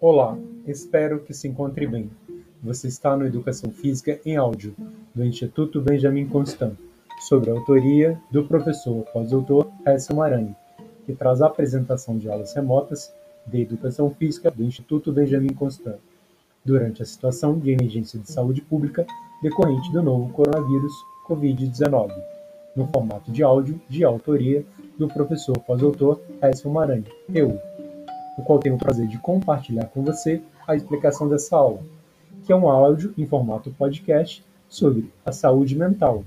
Olá, espero que se encontre bem. Você está no Educação Física em Áudio, do Instituto Benjamin Constant, sobre a autoria do professor pós-doutor Hessel Maranhão, que traz a apresentação de aulas remotas de Educação Física do Instituto Benjamin Constant, durante a situação de emergência de saúde pública decorrente do novo coronavírus Covid-19, no formato de áudio de autoria do professor pós-doutor Hessel Maranhão, eu no qual tenho o prazer de compartilhar com você a explicação dessa aula, que é um áudio em formato podcast sobre a saúde mental.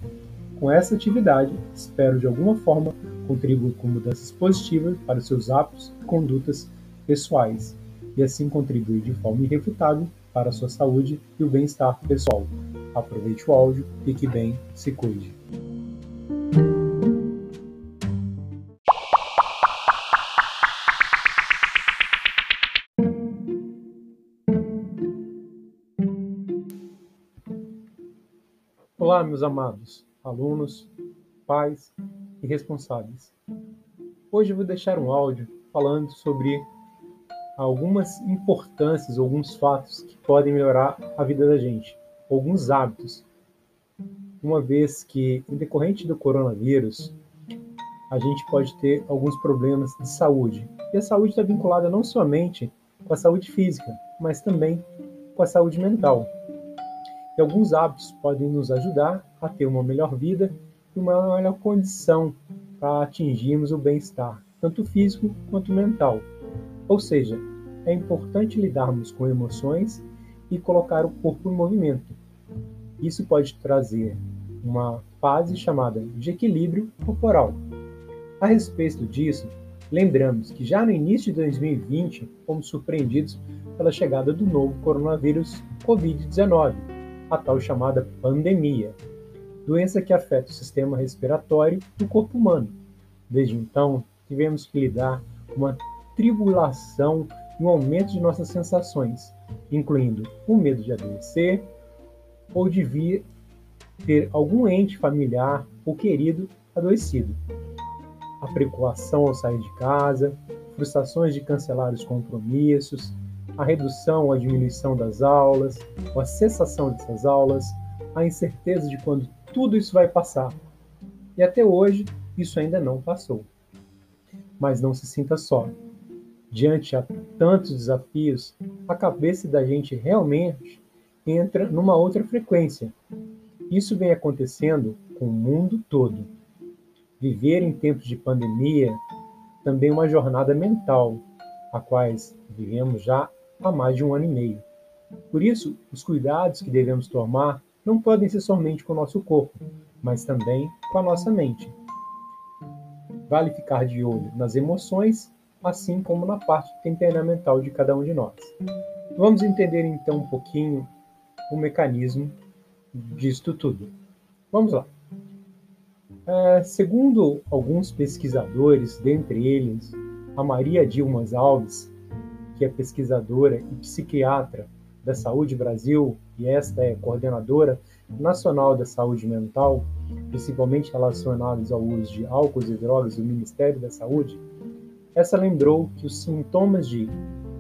Com essa atividade, espero de alguma forma contribuir com mudanças positivas para seus hábitos e condutas pessoais, e assim contribuir de forma irrefutável para a sua saúde e o bem-estar pessoal. Aproveite o áudio, fique bem, se cuide. Olá, meus amados alunos, pais e responsáveis. Hoje vou deixar um áudio falando sobre algumas importâncias, alguns fatos que podem melhorar a vida da gente, alguns hábitos. Uma vez que, em decorrente do coronavírus, a gente pode ter alguns problemas de saúde. E a saúde está vinculada não somente com a saúde física, mas também com a saúde mental. E alguns hábitos podem nos ajudar a ter uma melhor vida e uma melhor condição para atingirmos o bem-estar, tanto físico quanto mental. Ou seja, é importante lidarmos com emoções e colocar o corpo em movimento. Isso pode trazer uma fase chamada de equilíbrio corporal. A respeito disso, lembramos que já no início de 2020 fomos surpreendidos pela chegada do novo coronavírus Covid-19 a tal chamada pandemia, doença que afeta o sistema respiratório do corpo humano. Desde então, tivemos que lidar com uma tribulação e um aumento de nossas sensações, incluindo o medo de adoecer ou de vir ter algum ente familiar ou querido adoecido. A preocupação ao sair de casa, frustrações de cancelar os compromissos, a redução ou a diminuição das aulas, ou a cessação dessas aulas, a incerteza de quando tudo isso vai passar. E até hoje, isso ainda não passou. Mas não se sinta só. Diante a tantos desafios, a cabeça da gente realmente entra numa outra frequência. Isso vem acontecendo com o mundo todo. Viver em tempos de pandemia também é uma jornada mental, a quais vivemos já há mais de um ano e meio. Por isso, os cuidados que devemos tomar não podem ser somente com o nosso corpo, mas também com a nossa mente. Vale ficar de olho nas emoções, assim como na parte temperamental de cada um de nós. Vamos entender então um pouquinho o mecanismo disto tudo. Vamos lá. É, segundo alguns pesquisadores, dentre eles a Maria Dilma Alves, que é pesquisadora e psiquiatra da Saúde Brasil, e esta é coordenadora nacional da saúde mental, principalmente relacionados ao uso de álcool e drogas do Ministério da Saúde, essa lembrou que os sintomas de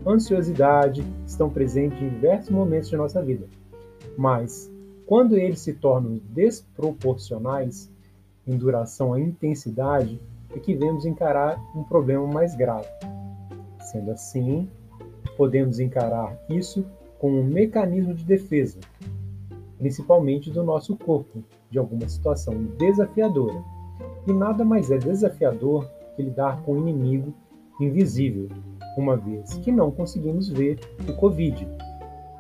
ansiosidade estão presentes em diversos momentos de nossa vida, mas quando eles se tornam desproporcionais em duração e intensidade, é que vemos encarar um problema mais grave. Sendo assim, podemos encarar isso como um mecanismo de defesa, principalmente do nosso corpo, de alguma situação desafiadora. E nada mais é desafiador que lidar com um inimigo invisível, uma vez que não conseguimos ver o Covid,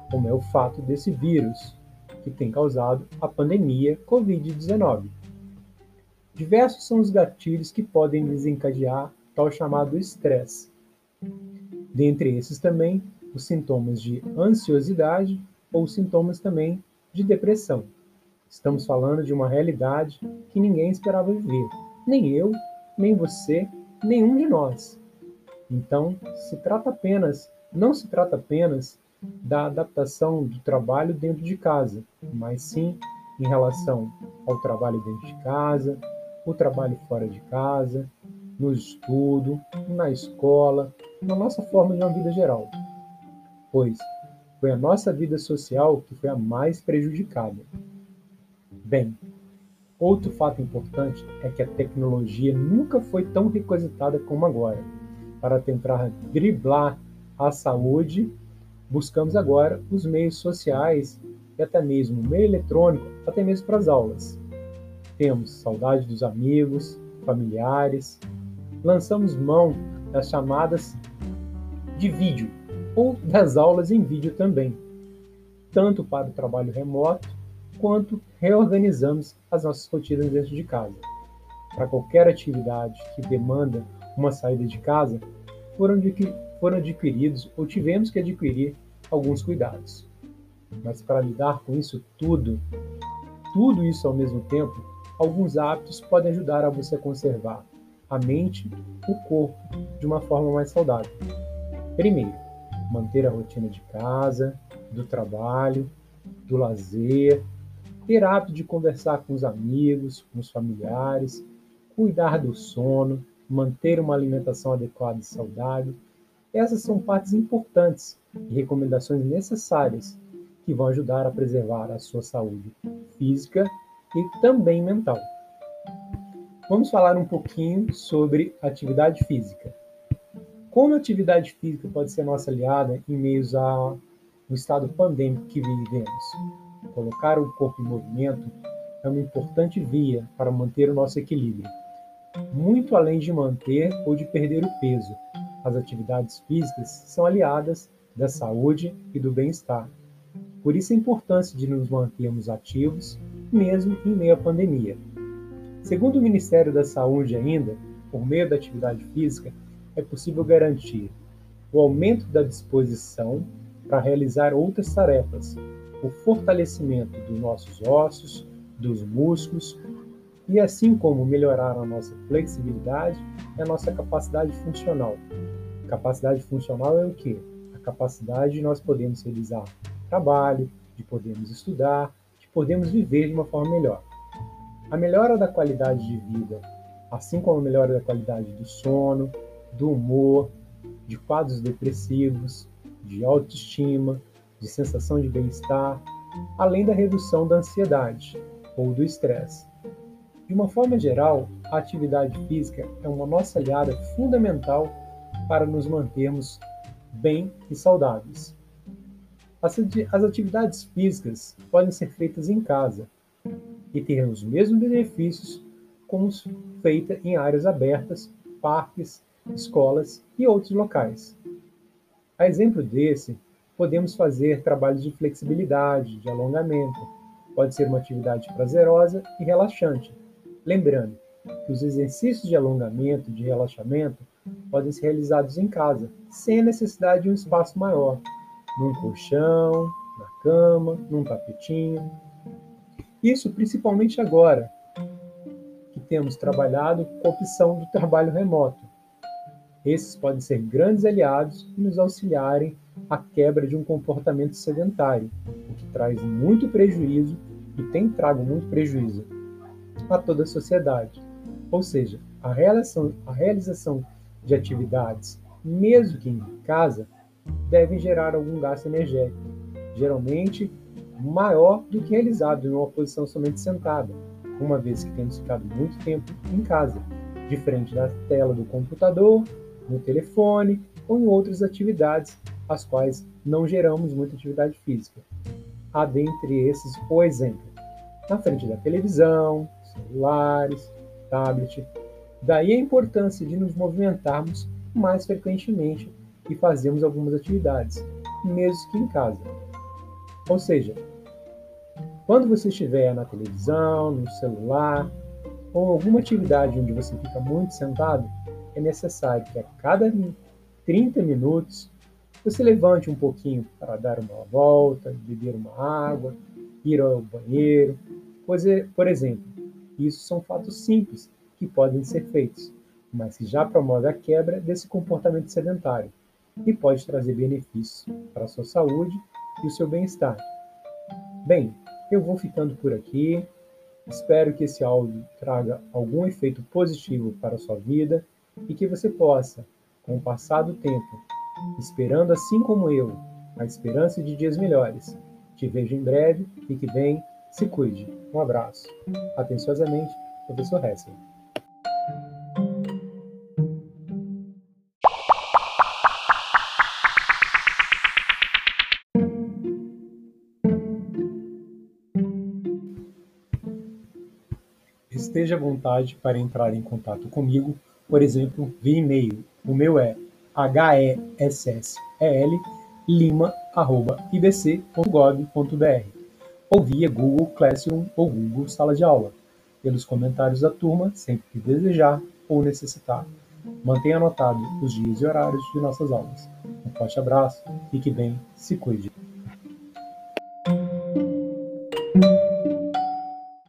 como é o fato desse vírus que tem causado a pandemia Covid-19. Diversos são os gatilhos que podem desencadear tal chamado estresse, Dentre esses também, os sintomas de ansiosidade ou sintomas também de depressão. Estamos falando de uma realidade que ninguém esperava viver, nem eu, nem você, nenhum de nós. Então, se trata apenas, não se trata apenas da adaptação do trabalho dentro de casa, mas sim em relação ao trabalho dentro de casa, o trabalho fora de casa, no estudo, na escola, na nossa forma de uma vida geral. pois foi a nossa vida social que foi a mais prejudicada. Bem, outro fato importante é que a tecnologia nunca foi tão requisitada como agora. Para tentar driblar a saúde, buscamos agora os meios sociais e até mesmo o meio eletrônico, até mesmo para as aulas. Temos saudade dos amigos, familiares, lançamos mão das chamadas de vídeo ou das aulas em vídeo também, tanto para o trabalho remoto quanto reorganizamos as nossas rotinas dentro de casa. Para qualquer atividade que demanda uma saída de casa, foram, foram adquiridos ou tivemos que adquirir alguns cuidados. Mas para lidar com isso tudo, tudo isso ao mesmo tempo, alguns hábitos podem ajudar a você conservar a mente, o corpo de uma forma mais saudável. Primeiro, manter a rotina de casa, do trabalho, do lazer, ter hábito de conversar com os amigos, com os familiares, cuidar do sono, manter uma alimentação adequada e saudável. Essas são partes importantes e recomendações necessárias que vão ajudar a preservar a sua saúde física e também mental. Vamos falar um pouquinho sobre atividade física. Como a atividade física pode ser nossa aliada em meio ao estado pandêmico que vivemos? Colocar o corpo em movimento é uma importante via para manter o nosso equilíbrio. Muito além de manter ou de perder o peso, as atividades físicas são aliadas da saúde e do bem-estar. Por isso a importância de nos mantermos ativos, mesmo em meio à pandemia. Segundo o Ministério da Saúde ainda, por meio da atividade física, é possível garantir o aumento da disposição para realizar outras tarefas, o fortalecimento dos nossos ossos, dos músculos e assim como melhorar a nossa flexibilidade e a nossa capacidade funcional. Capacidade funcional é o que? A capacidade de nós podermos realizar trabalho, de podermos estudar, de podermos viver de uma forma melhor. A melhora da qualidade de vida, assim como a melhora da qualidade do sono, do humor, de quadros depressivos, de autoestima, de sensação de bem-estar, além da redução da ansiedade ou do estresse. De uma forma geral, a atividade física é uma nossa aliada fundamental para nos mantermos bem e saudáveis. As atividades físicas podem ser feitas em casa e ter os mesmos benefícios como feita em áreas abertas, parques, escolas e outros locais. A exemplo desse, podemos fazer trabalhos de flexibilidade, de alongamento. Pode ser uma atividade prazerosa e relaxante. Lembrando que os exercícios de alongamento, de relaxamento, podem ser realizados em casa, sem a necessidade de um espaço maior, num colchão, na cama, num tapetinho. Isso principalmente agora, que temos trabalhado com a opção do trabalho remoto. Esses podem ser grandes aliados e nos auxiliarem à quebra de um comportamento sedentário, o que traz muito prejuízo e tem trago muito prejuízo a toda a sociedade. Ou seja, a realização, a realização de atividades, mesmo que em casa, devem gerar algum gasto energético, geralmente maior do que realizado em uma posição somente sentada, uma vez que temos ficado muito tempo em casa, de frente da tela do computador no telefone ou em outras atividades as quais não geramos muita atividade física. Há dentre esses o exemplo, na frente da televisão, celulares, tablet. Daí a importância de nos movimentarmos mais frequentemente e fazermos algumas atividades, mesmo que em casa. Ou seja, quando você estiver na televisão, no celular ou alguma atividade onde você fica muito sentado, é necessário que a cada 30 minutos você levante um pouquinho para dar uma volta, beber uma água, ir ao banheiro. Por exemplo, isso são fatos simples que podem ser feitos, mas que já promove a quebra desse comportamento sedentário e pode trazer benefícios para a sua saúde e o seu bem-estar. Bem, eu vou ficando por aqui. Espero que esse áudio traga algum efeito positivo para a sua vida e que você possa, com o passar do tempo, esperando assim como eu, a esperança de dias melhores. Te vejo em breve, fique bem, se cuide. Um abraço. Atenciosamente, professor Hessel. Esteja à vontade para entrar em contato comigo, por exemplo, via e-mail. O meu é hessslima.ibc.gov.br ou via Google Classroom ou Google Sala de Aula, pelos comentários da turma, sempre que desejar ou necessitar. Mantenha anotado os dias e horários de nossas aulas. Um forte abraço, fique bem, se cuide.